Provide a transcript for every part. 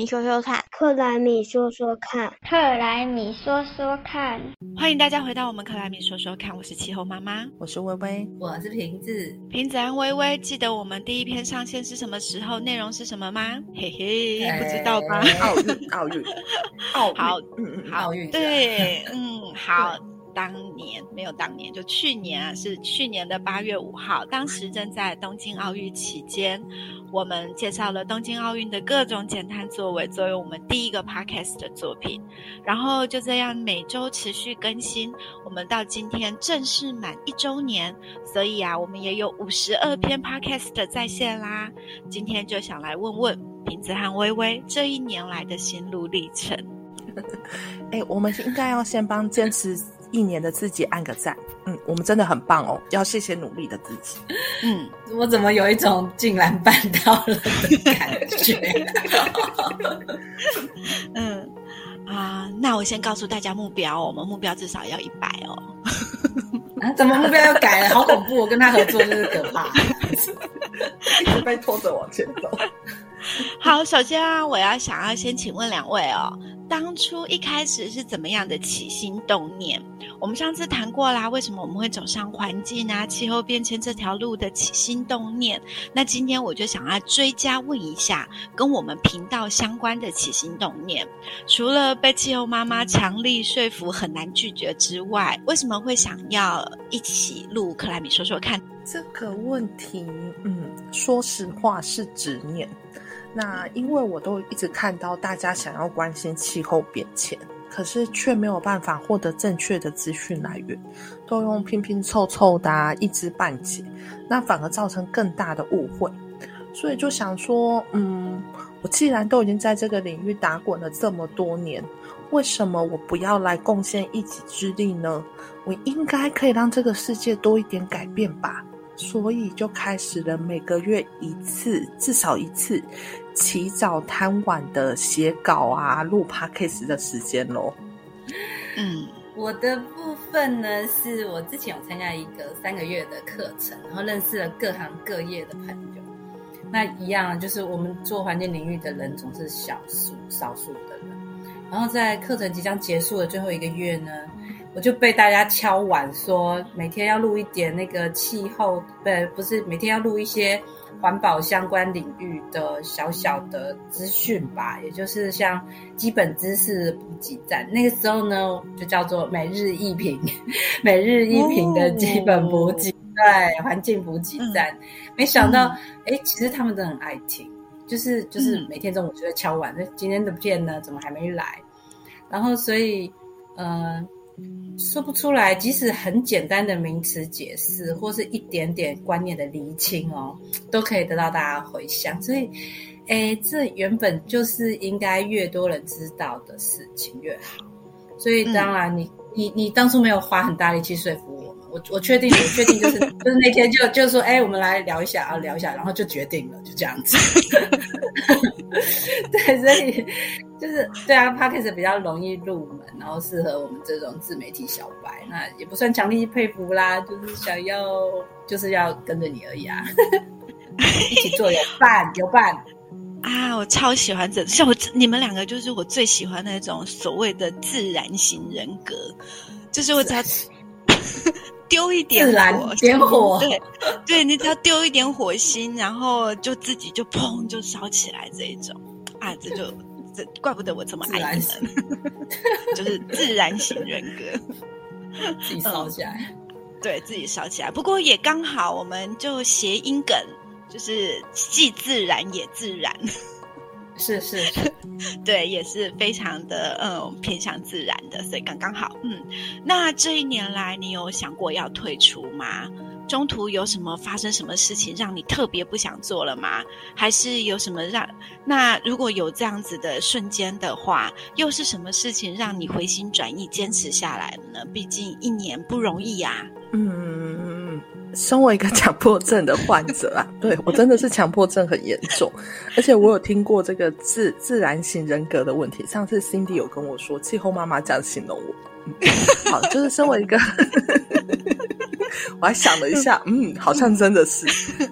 米说说看，克莱米说说看，克莱米说说看。欢迎大家回到我们克莱米说说看，我是气候妈妈，我是微微，我是瓶子。瓶子安微微，记得我们第一篇上线是什么时候？内容是什么吗？嘿嘿，不知道吧？奥运，奥运，奥好，嗯嗯，奥运，对，嗯，好。当年没有，当年就去年啊，是去年的八月五号，当时正在东京奥运期间，我们介绍了东京奥运的各种减碳作为，作为我们第一个 podcast 的作品，然后就这样每周持续更新，我们到今天正式满一周年，所以啊，我们也有五十二篇 podcast 在线啦。今天就想来问问瓶子和微微这一年来的心路历程。哎，我们应该要先帮坚持。一年的自己按个赞，嗯，我们真的很棒哦，要谢谢努力的自己。嗯，我怎么有一种竟然办到了的感觉？嗯啊，那我先告诉大家目标，我们目标至少要一百哦。啊，怎么目标要改了？好恐怖！我跟他合作就是可怕，一直被拖着往前走。好，首先啊，我要想要先请问两位哦，当初一开始是怎么样的起心动念？我们上次谈过啦，为什么我们会走上环境啊、气候变迁这条路的起心动念？那今天我就想要追加问一下，跟我们频道相关的起心动念，除了被气候妈妈强力说服很难拒绝之外，为什么会想要一起录克莱米说说看？这个问题，嗯，说实话是执念。那因为我都一直看到大家想要关心气候变迁，可是却没有办法获得正确的资讯来源，都用拼拼凑凑的一知半解，那反而造成更大的误会。所以就想说，嗯，我既然都已经在这个领域打滚了这么多年，为什么我不要来贡献一己之力呢？我应该可以让这个世界多一点改变吧。所以就开始了每个月一次，至少一次，起早贪晚的写稿啊、录 podcast 的时间喽。嗯，我的部分呢，是我之前有参加一个三个月的课程，然后认识了各行各业的朋友。那一样，就是我们做环境领域的人总是少数、少数的人。然后在课程即将结束的最后一个月呢。我就被大家敲碗说，每天要录一点那个气候，不不是每天要录一些环保相关领域的小小的资讯吧，也就是像基本知识补给站。那个时候呢，就叫做每日一瓶，每日一瓶的基本补给，对，环境补给站。没想到，哎，其实他们都很爱听，就是就是每天中午就在敲碗，那今天的片呢，怎么还没来？然后所以，嗯。说不出来，即使很简单的名词解释，或是一点点观念的厘清哦，都可以得到大家回响。所以，哎，这原本就是应该越多人知道的事情越好。所以，当然，你你你当初没有花很大力气说服我。我我确定，我确定就是 就是那天就就说，哎，我们来聊一下啊，聊一下，然后就决定了，就这样子。对，所以就是对啊 p o d c a s 比较容易入门，然后适合我们这种自媒体小白，那也不算强力佩服啦，就是想要就是要跟着你而已啊，一起做有伴有伴啊，我超喜欢这像我你们两个就是我最喜欢那种所谓的自然型人格，就是我只要。丢一点火，点火，对，对你只要丢一点火星，然后就自己就砰就烧起来这一种啊，这就这怪不得我这么爱你们，就是自然型人格，自己烧起来，对自己烧起来。不过也刚好，我们就谐音梗，就是既自然也自然。是 是是，对，也是非常的嗯偏向自然的，所以刚刚好。嗯，那这一年来，你有想过要退出吗？中途有什么发生什么事情让你特别不想做了吗？还是有什么让那如果有这样子的瞬间的话，又是什么事情让你回心转意坚持下来了呢？毕竟一年不容易呀。嗯。身为一个强迫症的患者啊，对我真的是强迫症很严重，而且我有听过这个自自然型人格的问题。上次 Cindy 有跟我说，气候妈妈这样形容我。好，就是身为一个，我还想了一下，嗯，好像真的是，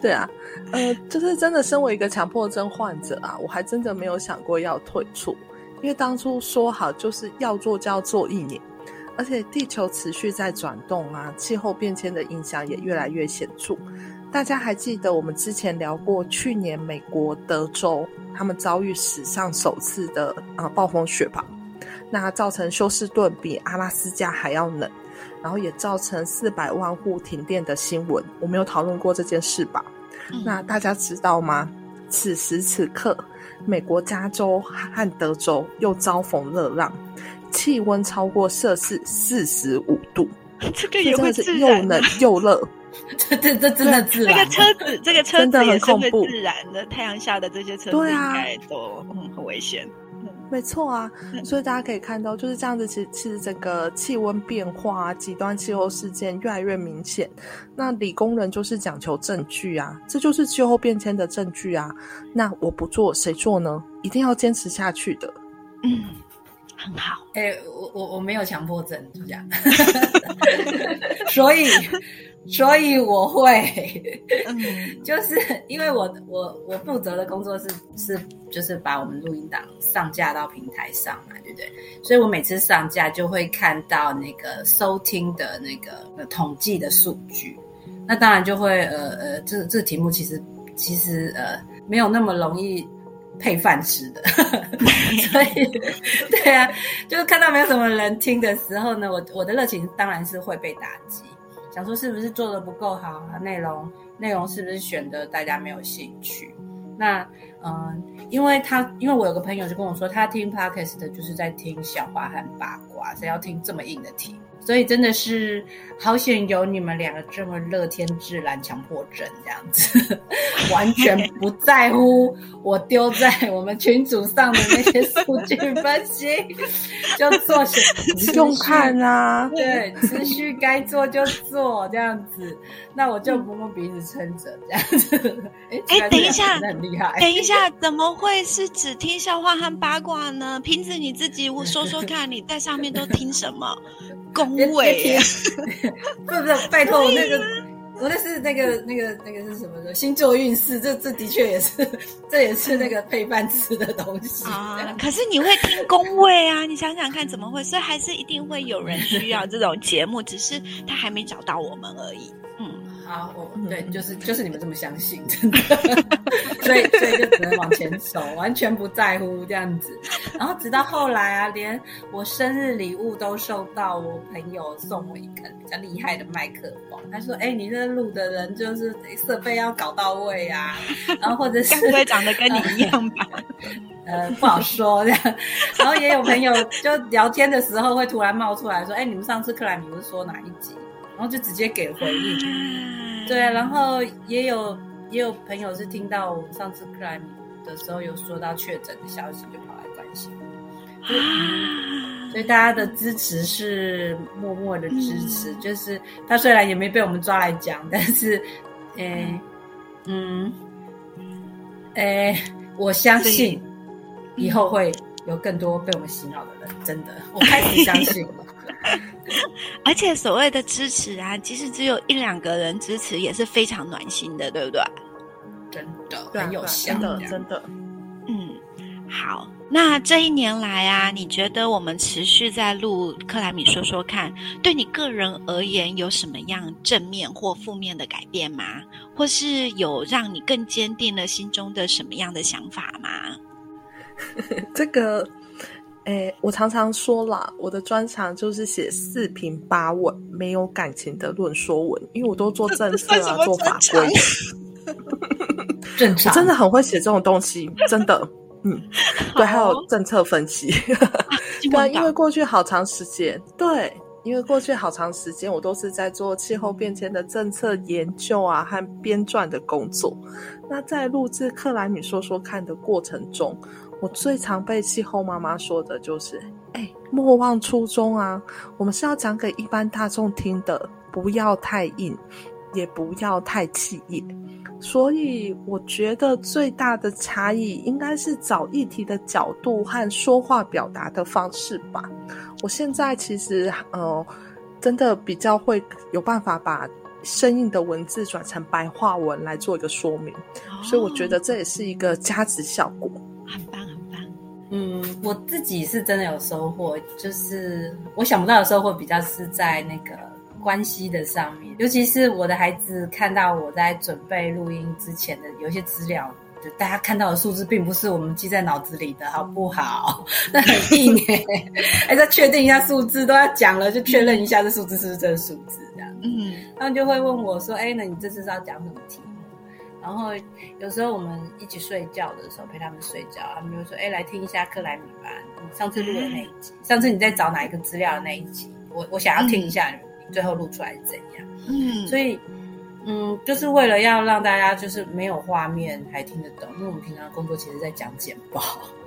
对啊，呃，就是真的，身为一个强迫症患者啊，我还真的没有想过要退出，因为当初说好就是要做就要做一年，而且地球持续在转动啊，气候变迁的影响也越来越显著。大家还记得我们之前聊过，去年美国德州他们遭遇史上首次的啊暴风雪吧？那造成休斯顿比阿拉斯加还要冷，然后也造成四百万户停电的新闻。我没有讨论过这件事吧？那大家知道吗？此时此刻，美国加州和德州又遭逢热浪，气温超过摄氏四十五度，这个也会是又冷又热。这 这这真的自然，这个车子这个车子也是会自然的，太阳下的这些车子应该都很危险。没错啊，所以大家可以看到，就是这样子。其实其实整个气温变化、啊极端气候事件越来越明显。那理工人就是讲求证据啊，这就是气候变迁的证据啊。那我不做，谁做呢？一定要坚持下去的。嗯，很好。哎，我我我没有强迫症，就这样。所以。所以我会，就是因为我我我负责的工作是是就是把我们录音档上架到平台上嘛，对不对？所以我每次上架就会看到那个收听的那个统计的数据，那当然就会呃呃，这这题目其实其实呃没有那么容易配饭吃的，所以对啊，就是看到没有什么人听的时候呢，我我的热情当然是会被打击。想说是不是做的不够好啊？内容内容是不是选的大家没有兴趣？那嗯，因为他因为我有个朋友就跟我说，他听 podcast 的就是在听笑话和八卦，谁要听这么硬的题？所以真的是好险有你们两个这么乐天自然强迫症这样子，完全不在乎我丢在我们群组上的那些数据分析，就做不用看啊，对，持续该做就做这样子，那我就摸摸鼻子撑着这样子。哎，等一下，很厉害。等一下，怎么会是只听笑话和八卦呢？瓶子你自己我说说看，你在上面都听什么？恭维，不不是，拜托我那个，我那是那个那个那个是什么的星座运势，这这的确也是，这也是那个配饭吃的东西啊。可是你会听恭维啊？你想想看，怎么会？所以还是一定会有人需要这种节目，只是他还没找到我们而已。嗯。好，我对，就是就是你们这么相信，真的，所以所以就只能往前走，完全不在乎这样子。然后直到后来啊，连我生日礼物都收到我朋友送我一个比较厉害的麦克风，他说：“哎，你这录的人就是设备要搞到位啊。”然后或者是不会长得跟你一样吧？呃，不好说这样。然后也有朋友就聊天的时候会突然冒出来说：“哎，你们上次克莱米是说哪一集？”然后就直接给回应，对啊，然后也有也有朋友是听到我们上次克莱米的时候有说到确诊的消息，就跑来关心，所以大家的支持是默默的支持，就是他虽然也没被我们抓来讲，但是，诶，嗯，诶，我相信以后会有更多被我们洗脑的人，真的，我开始相信了。而且所谓的支持啊，即使只有一两个人支持，也是非常暖心的，对不对？真的很有效，真的真的。嗯，好。那这一年来啊，你觉得我们持续在录克莱米说说看，对你个人而言有什么样正面或负面的改变吗？或是有让你更坚定了心中的什么样的想法吗？这个。哎，我常常说啦，我的专长就是写四平八稳、没有感情的论说文，因为我都做政策啊，做法规。正常，我真的很会写这种东西，真的。嗯，对，还有政策分析。对，因为过去好长时间，对，因为过去好长时间，我都是在做气候变迁的政策研究啊和编撰的工作。那在录制克莱米说说看的过程中。我最常被气候妈妈说的就是：“哎，莫忘初衷啊！我们是要讲给一般大众听的，不要太硬，也不要太气野。”所以，我觉得最大的差异应该是找议题的角度和说话表达的方式吧。我现在其实呃，真的比较会有办法把生硬的文字转成白话文来做一个说明，所以我觉得这也是一个加值效果，嗯，我自己是真的有收获，就是我想不到的收获比较是在那个关系的上面，尤其是我的孩子看到我在准备录音之前的有一些资料。就大家看到的数字并不是我们记在脑子里的，好不好？那很硬哎，哎，再确定一下数字，都要讲了，就确认一下这数字是不是这个数字，这样。嗯，他们就会问我说：“哎，那你这次是要讲什么题目？”然后有时候我们一起睡觉的时候陪他们睡觉，他们就说：“哎，来听一下克莱米吧，你上次录的那一集，上次你在找哪一个资料的那一集，我我想要听一下你最后录出来是怎样。”嗯，所以。嗯，就是为了要让大家就是没有画面还听得懂，因为我们平常工作其实在讲简报，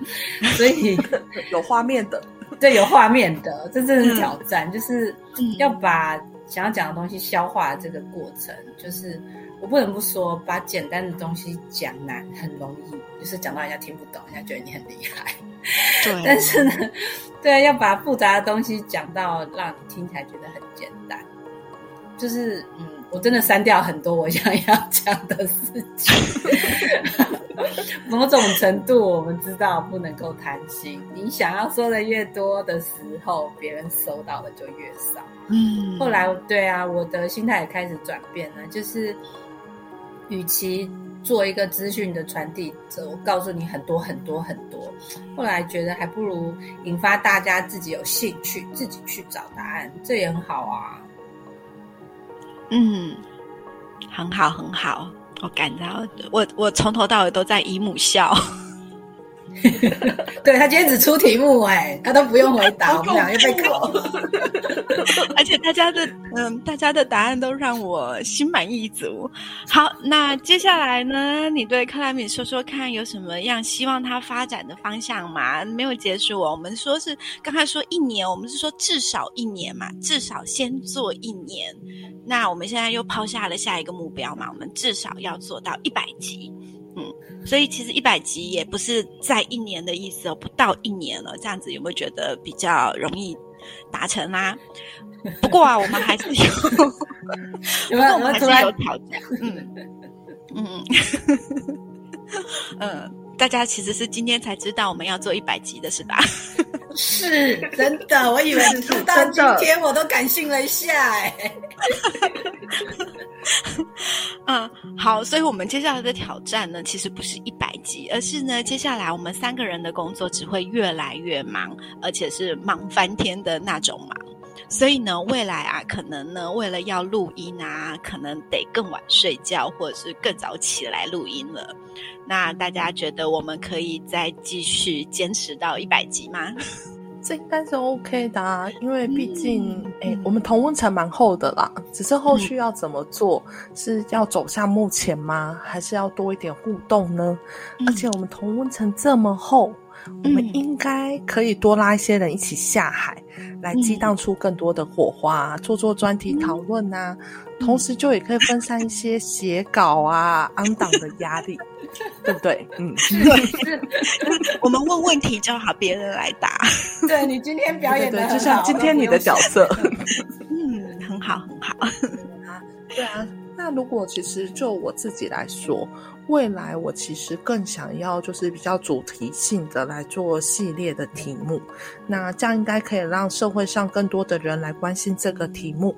所以 有画面的，对，有画面的，这真的是挑战，就是要把想要讲的东西消化这个过程，就是我不能不说，把简单的东西讲难很容易，就是讲到人家听不懂，人家觉得你很厉害，对，但是呢，对，要把复杂的东西讲到让你听起来觉得很简单，就是嗯。我真的删掉很多我想要讲的事情。某种程度，我们知道不能够贪心。你想要说的越多的时候，别人收到的就越少。嗯。后来，对啊，我的心态也开始转变了。就是，与其做一个资讯的传递者，我告诉你很多很多很多，后来觉得还不如引发大家自己有兴趣，自己去找答案，这也很好啊。嗯，很好，很好。我感到，我我从头到尾都在姨母笑。对他今天只出题目，哎，他都不用回答，我们俩又被考。而且大家的，嗯，大家的答案都让我心满意足。好，那接下来呢？你对克莱米说说看，有什么样希望他发展的方向吗？没有结束哦，我们说是刚才说一年，我们是说至少一年嘛，至少先做一年。那我们现在又抛下了下一个目标嘛，我们至少要做到一百集。嗯，所以其实一百集也不是在一年的意思哦，不到一年了，这样子有没有觉得比较容易达成啦？不过啊，我们还是有，不过我们还是有挑战。嗯 嗯嗯，大家其实是今天才知道我们要做一百集的是吧？是真的，我以为是到今天我都感性了一下哎。嗯，好，所以我们接下来的挑战呢，其实不是一百集，而是呢，接下来我们三个人的工作只会越来越忙，而且是忙翻天的那种忙。所以呢，未来啊，可能呢，为了要录音啊，可能得更晚睡觉，或者是更早起来录音了。那大家觉得我们可以再继续坚持到一百集吗？这应该是 OK 的，因为毕竟，哎，我们同温层蛮厚的啦。只是后续要怎么做，是要走向目前吗？还是要多一点互动呢？而且我们同温层这么厚，我们应该可以多拉一些人一起下海，来激荡出更多的火花，做做专题讨论啊。同时，就也可以分散一些写稿啊、安档的压力。对不对？嗯，对，我们问问题就好，别人来答。对你今天表演的就像今天你的角色，嗯，很好，很好。啊对啊，那如果其实就我自己来说，未来我其实更想要就是比较主题性的来做系列的题目，那这样应该可以让社会上更多的人来关心这个题目，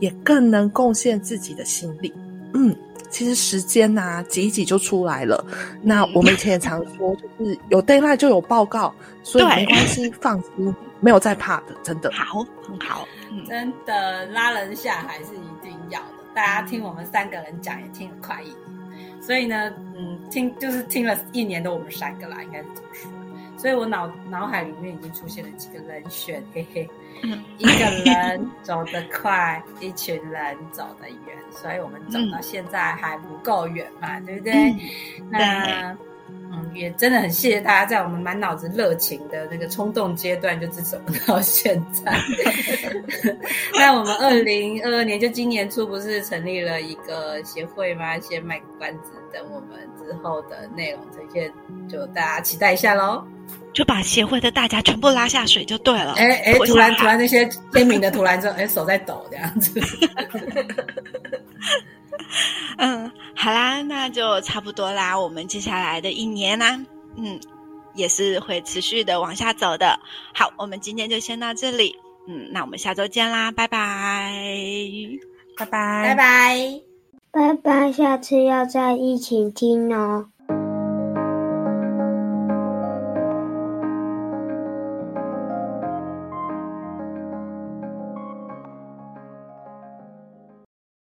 也更能贡献自己的心力。嗯。其实时间呐，挤一挤就出来了。那我们以前也常说，就是有 deadline 就有报告，所以没关系，放心，没有在怕的，真的。好，很好，真的拉人下还是一定要的。大家听我们三个人讲，也听得快一点。所以呢，嗯，听就是听了一年的我们三个啦，应该是这么说。所以我脑脑海里面已经出现了几个人选，嘿嘿。一个人走得快，一群人走得远，所以我们走到现在还不够远嘛，对不对？那嗯，也真的很谢谢大家，在我们满脑子热情的那个冲动阶段，就支持我们到现在。那我们二零二二年就今年初不是成立了一个协会吗？先卖个关子，等我们之后的内容呈现，就大家期待一下喽。就把协会的大家全部拉下水就对了。哎哎，突然突然那些签名的突然就哎手在抖这样子。那就差不多啦。我们接下来的一年呢，嗯，也是会持续的往下走的。好，我们今天就先到这里。嗯，那我们下周见啦，拜拜，拜拜，拜拜，拜拜，下次要再一起听哦。